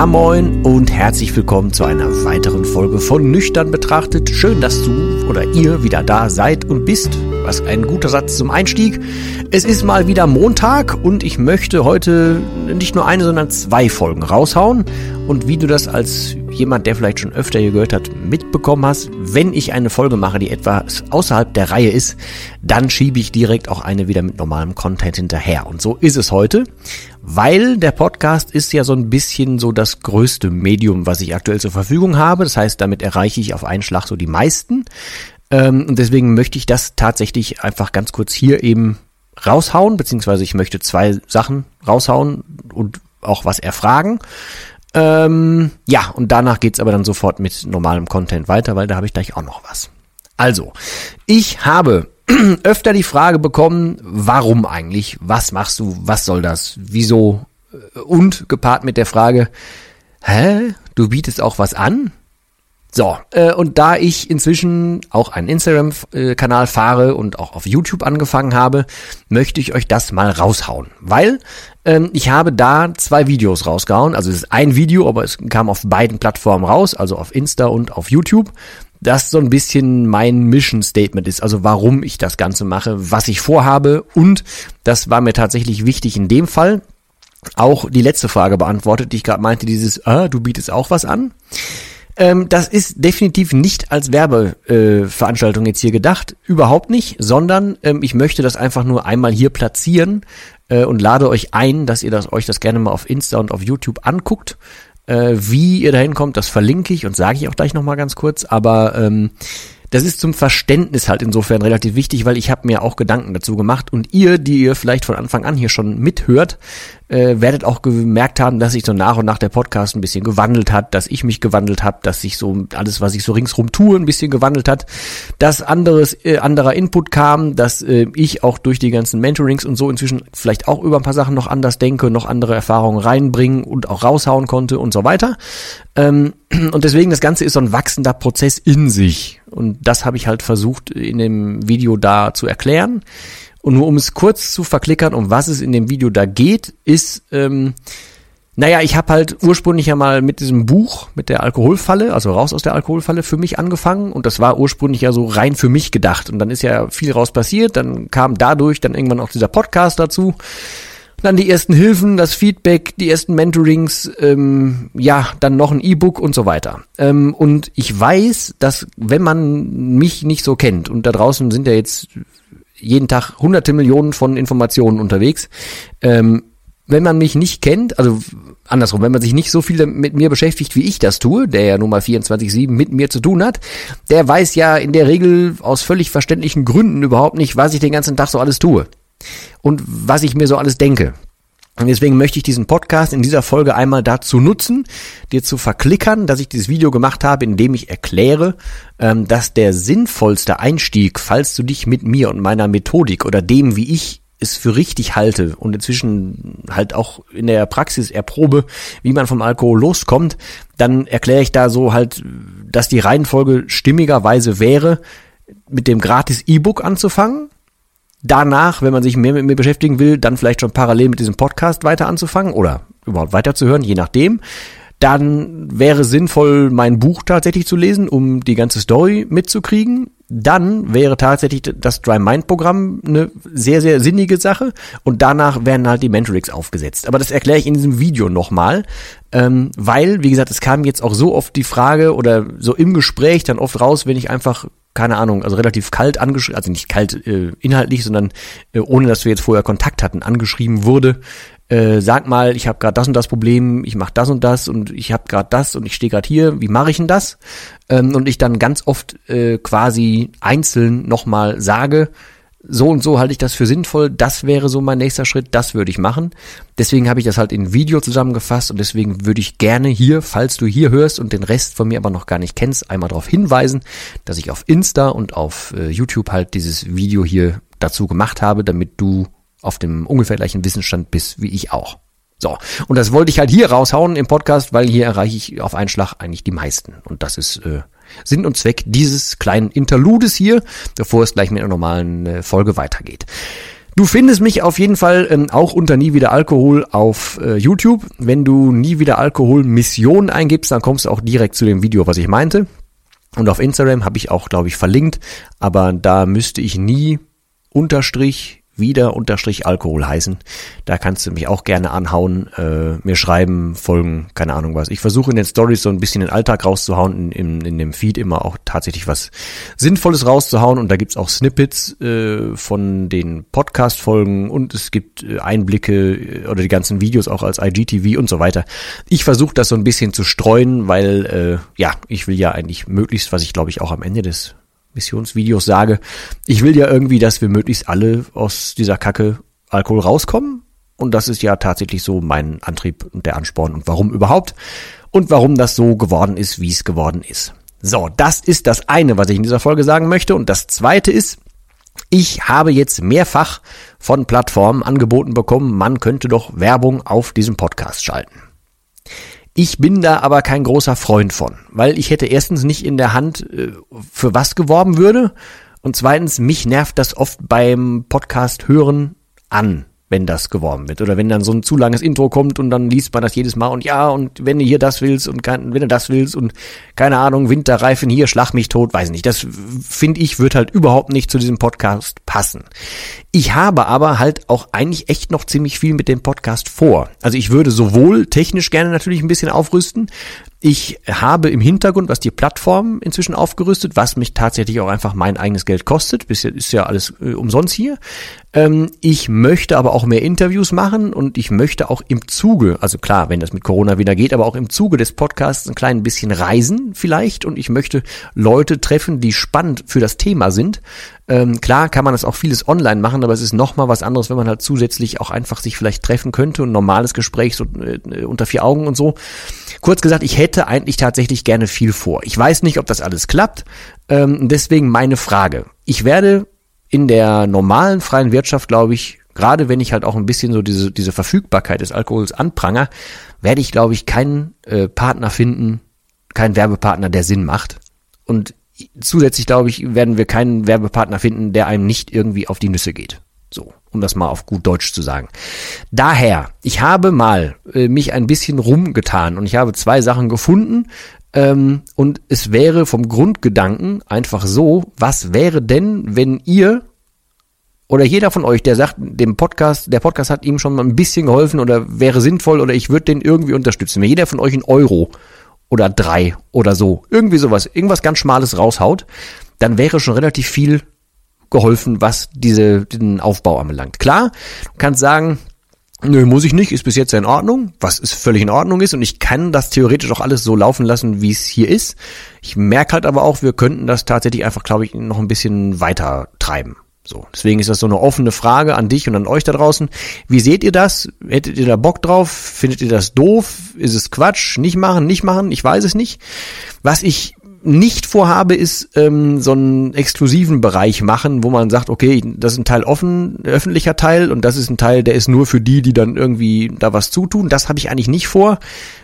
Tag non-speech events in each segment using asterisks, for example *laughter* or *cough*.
Ja moin und herzlich willkommen zu einer weiteren Folge von Nüchtern betrachtet. Schön, dass du oder ihr wieder da seid und bist. Was ein guter Satz zum Einstieg. Es ist mal wieder Montag und ich möchte heute nicht nur eine, sondern zwei Folgen raushauen. Und wie du das als jemand, der vielleicht schon öfter hier gehört hat, mitbekommen hast, wenn ich eine Folge mache, die etwas außerhalb der Reihe ist, dann schiebe ich direkt auch eine wieder mit normalem Content hinterher. Und so ist es heute, weil der Podcast ist ja so ein bisschen so das größte Medium, was ich aktuell zur Verfügung habe. Das heißt, damit erreiche ich auf einen Schlag so die meisten. Ähm, und deswegen möchte ich das tatsächlich einfach ganz kurz hier eben raushauen, beziehungsweise ich möchte zwei Sachen raushauen und auch was erfragen. Ähm, ja, und danach geht's aber dann sofort mit normalem Content weiter, weil da habe ich gleich auch noch was. Also, ich habe *clears throat* öfter die Frage bekommen, warum eigentlich? Was machst du? Was soll das? Wieso? Und gepaart mit der Frage, hä? Du bietest auch was an? So, äh, und da ich inzwischen auch einen Instagram-Kanal fahre und auch auf YouTube angefangen habe, möchte ich euch das mal raushauen. Weil ähm, ich habe da zwei Videos rausgehauen. Also es ist ein Video, aber es kam auf beiden Plattformen raus, also auf Insta und auf YouTube. Das so ein bisschen mein Mission Statement ist, also warum ich das Ganze mache, was ich vorhabe und das war mir tatsächlich wichtig in dem Fall. Auch die letzte Frage beantwortet, die ich gerade meinte, dieses, ah, du bietest auch was an. Ähm, das ist definitiv nicht als Werbeveranstaltung äh, jetzt hier gedacht, überhaupt nicht, sondern ähm, ich möchte das einfach nur einmal hier platzieren äh, und lade euch ein, dass ihr das, euch das gerne mal auf Insta und auf YouTube anguckt. Äh, wie ihr dahin kommt, das verlinke ich und sage ich auch gleich nochmal ganz kurz, aber ähm, das ist zum Verständnis halt insofern relativ wichtig, weil ich habe mir auch Gedanken dazu gemacht. Und ihr, die ihr vielleicht von Anfang an hier schon mithört, äh, werdet auch gemerkt haben, dass sich so nach und nach der Podcast ein bisschen gewandelt hat, dass ich mich gewandelt habe, dass sich so alles, was ich so ringsrum tue, ein bisschen gewandelt hat, dass anderes, äh, anderer Input kam, dass äh, ich auch durch die ganzen Mentorings und so inzwischen vielleicht auch über ein paar Sachen noch anders denke, noch andere Erfahrungen reinbringen und auch raushauen konnte und so weiter. Ähm, *clears throat* und deswegen das Ganze ist so ein wachsender Prozess in sich. Und das habe ich halt versucht in dem Video da zu erklären. Und nur um es kurz zu verklickern, um was es in dem Video da geht, ist, ähm, naja, ich habe halt ursprünglich ja mal mit diesem Buch, mit der Alkoholfalle, also raus aus der Alkoholfalle für mich angefangen. Und das war ursprünglich ja so rein für mich gedacht. Und dann ist ja viel raus passiert, dann kam dadurch dann irgendwann auch dieser Podcast dazu, dann die ersten Hilfen, das Feedback, die ersten Mentorings, ähm, ja, dann noch ein E-Book und so weiter. Ähm, und ich weiß, dass wenn man mich nicht so kennt und da draußen sind ja jetzt jeden Tag hunderte Millionen von Informationen unterwegs. Ähm, wenn man mich nicht kennt, also andersrum, wenn man sich nicht so viel mit mir beschäftigt, wie ich das tue, der ja nun mal 24-7 mit mir zu tun hat, der weiß ja in der Regel aus völlig verständlichen Gründen überhaupt nicht, was ich den ganzen Tag so alles tue. Und was ich mir so alles denke. Und deswegen möchte ich diesen Podcast in dieser Folge einmal dazu nutzen, dir zu verklickern, dass ich dieses Video gemacht habe, in dem ich erkläre, ähm, dass der sinnvollste Einstieg, falls du dich mit mir und meiner Methodik oder dem, wie ich es für richtig halte und inzwischen halt auch in der Praxis erprobe, wie man vom Alkohol loskommt, dann erkläre ich da so halt, dass die Reihenfolge stimmigerweise wäre, mit dem gratis E-Book anzufangen, danach, wenn man sich mehr mit mir beschäftigen will, dann vielleicht schon parallel mit diesem Podcast weiter anzufangen oder überhaupt weiterzuhören, je nachdem. Dann wäre sinnvoll, mein Buch tatsächlich zu lesen, um die ganze Story mitzukriegen. Dann wäre tatsächlich das Dry Mind Programm eine sehr, sehr sinnige Sache. Und danach werden halt die Mentorix aufgesetzt. Aber das erkläre ich in diesem Video nochmal. Ähm, weil, wie gesagt, es kam jetzt auch so oft die Frage oder so im Gespräch dann oft raus, wenn ich einfach keine Ahnung, also relativ kalt angeschrieben, also nicht kalt äh, inhaltlich, sondern äh, ohne dass wir jetzt vorher Kontakt hatten, angeschrieben wurde, äh, sag mal, ich habe gerade das und das Problem, ich mache das und das und ich habe gerade das und ich stehe gerade hier, wie mache ich denn das? Ähm, und ich dann ganz oft äh, quasi einzeln nochmal sage, so und so halte ich das für sinnvoll, das wäre so mein nächster Schritt, das würde ich machen. Deswegen habe ich das halt in Video zusammengefasst und deswegen würde ich gerne hier, falls du hier hörst und den Rest von mir aber noch gar nicht kennst, einmal darauf hinweisen, dass ich auf Insta und auf äh, YouTube halt dieses Video hier dazu gemacht habe, damit du auf dem ungefähr gleichen Wissensstand bist wie ich auch. So, und das wollte ich halt hier raushauen im Podcast, weil hier erreiche ich auf einen Schlag eigentlich die meisten. Und das ist äh, Sinn und Zweck dieses kleinen Interludes hier, bevor es gleich mit einer normalen äh, Folge weitergeht. Du findest mich auf jeden Fall ähm, auch unter Nie wieder Alkohol auf äh, YouTube. Wenn du Nie wieder Alkohol Mission eingibst, dann kommst du auch direkt zu dem Video, was ich meinte. Und auf Instagram habe ich auch, glaube ich, verlinkt, aber da müsste ich nie unterstrich wieder unterstrich Alkohol heißen. Da kannst du mich auch gerne anhauen, äh, mir schreiben, folgen, keine Ahnung was. Ich versuche in den Stories so ein bisschen den Alltag rauszuhauen, in, in, in dem Feed immer auch tatsächlich was Sinnvolles rauszuhauen und da gibt's auch Snippets äh, von den Podcast-Folgen und es gibt äh, Einblicke äh, oder die ganzen Videos auch als IGTV und so weiter. Ich versuche das so ein bisschen zu streuen, weil äh, ja, ich will ja eigentlich möglichst, was ich glaube ich auch am Ende des Missionsvideos sage, ich will ja irgendwie, dass wir möglichst alle aus dieser Kacke Alkohol rauskommen. Und das ist ja tatsächlich so mein Antrieb und der Ansporn und warum überhaupt und warum das so geworden ist, wie es geworden ist. So, das ist das eine, was ich in dieser Folge sagen möchte. Und das zweite ist, ich habe jetzt mehrfach von Plattformen angeboten bekommen, man könnte doch Werbung auf diesem Podcast schalten. Ich bin da aber kein großer Freund von, weil ich hätte erstens nicht in der Hand, äh, für was geworben würde und zweitens, mich nervt das oft beim Podcast hören an wenn das geworben wird. Oder wenn dann so ein zu langes Intro kommt und dann liest man das jedes Mal und ja, und wenn du hier das willst und kann, wenn du das willst und keine Ahnung, Winterreifen hier, schlag mich tot, weiß nicht. Das finde ich, wird halt überhaupt nicht zu diesem Podcast passen. Ich habe aber halt auch eigentlich echt noch ziemlich viel mit dem Podcast vor. Also ich würde sowohl technisch gerne natürlich ein bisschen aufrüsten, ich habe im Hintergrund, was die Plattform inzwischen aufgerüstet, was mich tatsächlich auch einfach mein eigenes Geld kostet. Bisher ist ja alles äh, umsonst hier. Ähm, ich möchte aber auch mehr Interviews machen und ich möchte auch im Zuge, also klar, wenn das mit Corona wieder geht, aber auch im Zuge des Podcasts ein klein bisschen reisen vielleicht und ich möchte Leute treffen, die spannend für das Thema sind. Ähm, klar kann man das auch vieles online machen, aber es ist nochmal was anderes, wenn man halt zusätzlich auch einfach sich vielleicht treffen könnte und normales Gespräch so äh, unter vier Augen und so. Kurz gesagt, ich hätte eigentlich tatsächlich gerne viel vor. Ich weiß nicht, ob das alles klappt. Ähm, deswegen meine Frage. Ich werde in der normalen freien Wirtschaft, glaube ich, gerade wenn ich halt auch ein bisschen so diese, diese Verfügbarkeit des Alkohols anpranger, werde ich, glaube ich, keinen äh, Partner finden, keinen Werbepartner, der Sinn macht. Und zusätzlich, glaube ich, werden wir keinen Werbepartner finden, der einem nicht irgendwie auf die Nüsse geht. So, um das mal auf gut Deutsch zu sagen. Daher, ich habe mal äh, mich ein bisschen rumgetan und ich habe zwei Sachen gefunden. Ähm, und es wäre vom Grundgedanken einfach so, was wäre denn, wenn ihr oder jeder von euch, der sagt, dem Podcast, der Podcast hat ihm schon mal ein bisschen geholfen oder wäre sinnvoll oder ich würde den irgendwie unterstützen. Wenn jeder von euch einen Euro oder drei oder so, irgendwie sowas, irgendwas ganz Schmales raushaut, dann wäre schon relativ viel geholfen, was diese, den Aufbau anbelangt. Klar, du kannst sagen, Nö, muss ich nicht, ist bis jetzt in Ordnung, was ist völlig in Ordnung ist und ich kann das theoretisch auch alles so laufen lassen, wie es hier ist. Ich merke halt aber auch, wir könnten das tatsächlich einfach, glaube ich, noch ein bisschen weiter treiben. So, deswegen ist das so eine offene Frage an dich und an euch da draußen. Wie seht ihr das? Hättet ihr da Bock drauf? Findet ihr das doof? Ist es Quatsch? Nicht machen, nicht machen? Ich weiß es nicht. Was ich nicht vorhabe, ist ähm, so einen exklusiven Bereich machen, wo man sagt, okay, das ist ein Teil offen, öffentlicher Teil und das ist ein Teil, der ist nur für die, die dann irgendwie da was zutun. Das habe ich eigentlich nicht vor,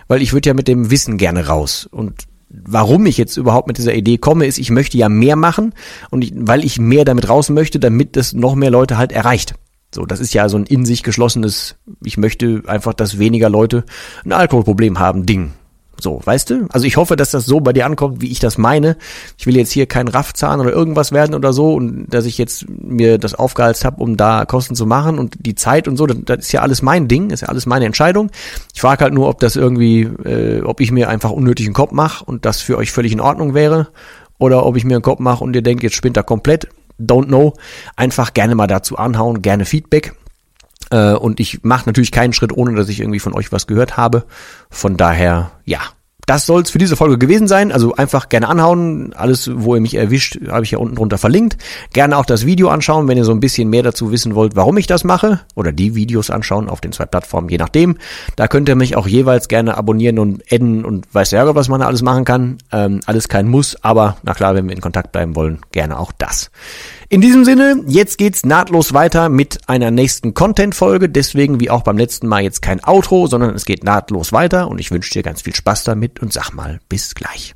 weil ich würde ja mit dem Wissen gerne raus. Und warum ich jetzt überhaupt mit dieser Idee komme, ist, ich möchte ja mehr machen und ich, weil ich mehr damit raus möchte, damit das noch mehr Leute halt erreicht. So, das ist ja so ein in sich geschlossenes, ich möchte einfach, dass weniger Leute ein Alkoholproblem haben, Ding. So, weißt du? Also ich hoffe, dass das so bei dir ankommt, wie ich das meine. Ich will jetzt hier kein Raffzahn oder irgendwas werden oder so und dass ich jetzt mir das aufgehalst habe, um da Kosten zu machen und die Zeit und so, das, das ist ja alles mein Ding, ist ja alles meine Entscheidung. Ich frage halt nur, ob das irgendwie, äh, ob ich mir einfach unnötigen Kopf mache und das für euch völlig in Ordnung wäre oder ob ich mir einen Kopf mache und ihr denkt, jetzt spinnt er komplett. Don't know. Einfach gerne mal dazu anhauen, gerne Feedback. Äh, und ich mache natürlich keinen Schritt, ohne dass ich irgendwie von euch was gehört habe. Von daher, ja, das soll's für diese Folge gewesen sein. Also einfach gerne anhauen. Alles, wo ihr mich erwischt, habe ich ja unten drunter verlinkt. Gerne auch das Video anschauen, wenn ihr so ein bisschen mehr dazu wissen wollt, warum ich das mache. Oder die Videos anschauen auf den zwei Plattformen, je nachdem. Da könnt ihr mich auch jeweils gerne abonnieren und adden und weiß ja, was man da alles machen kann. Ähm, alles kein Muss, aber na klar, wenn wir in Kontakt bleiben wollen, gerne auch das. In diesem Sinne, jetzt geht's nahtlos weiter mit einer nächsten Content-Folge. Deswegen, wie auch beim letzten Mal, jetzt kein Outro, sondern es geht nahtlos weiter und ich wünsche dir ganz viel Spaß damit und sag mal bis gleich.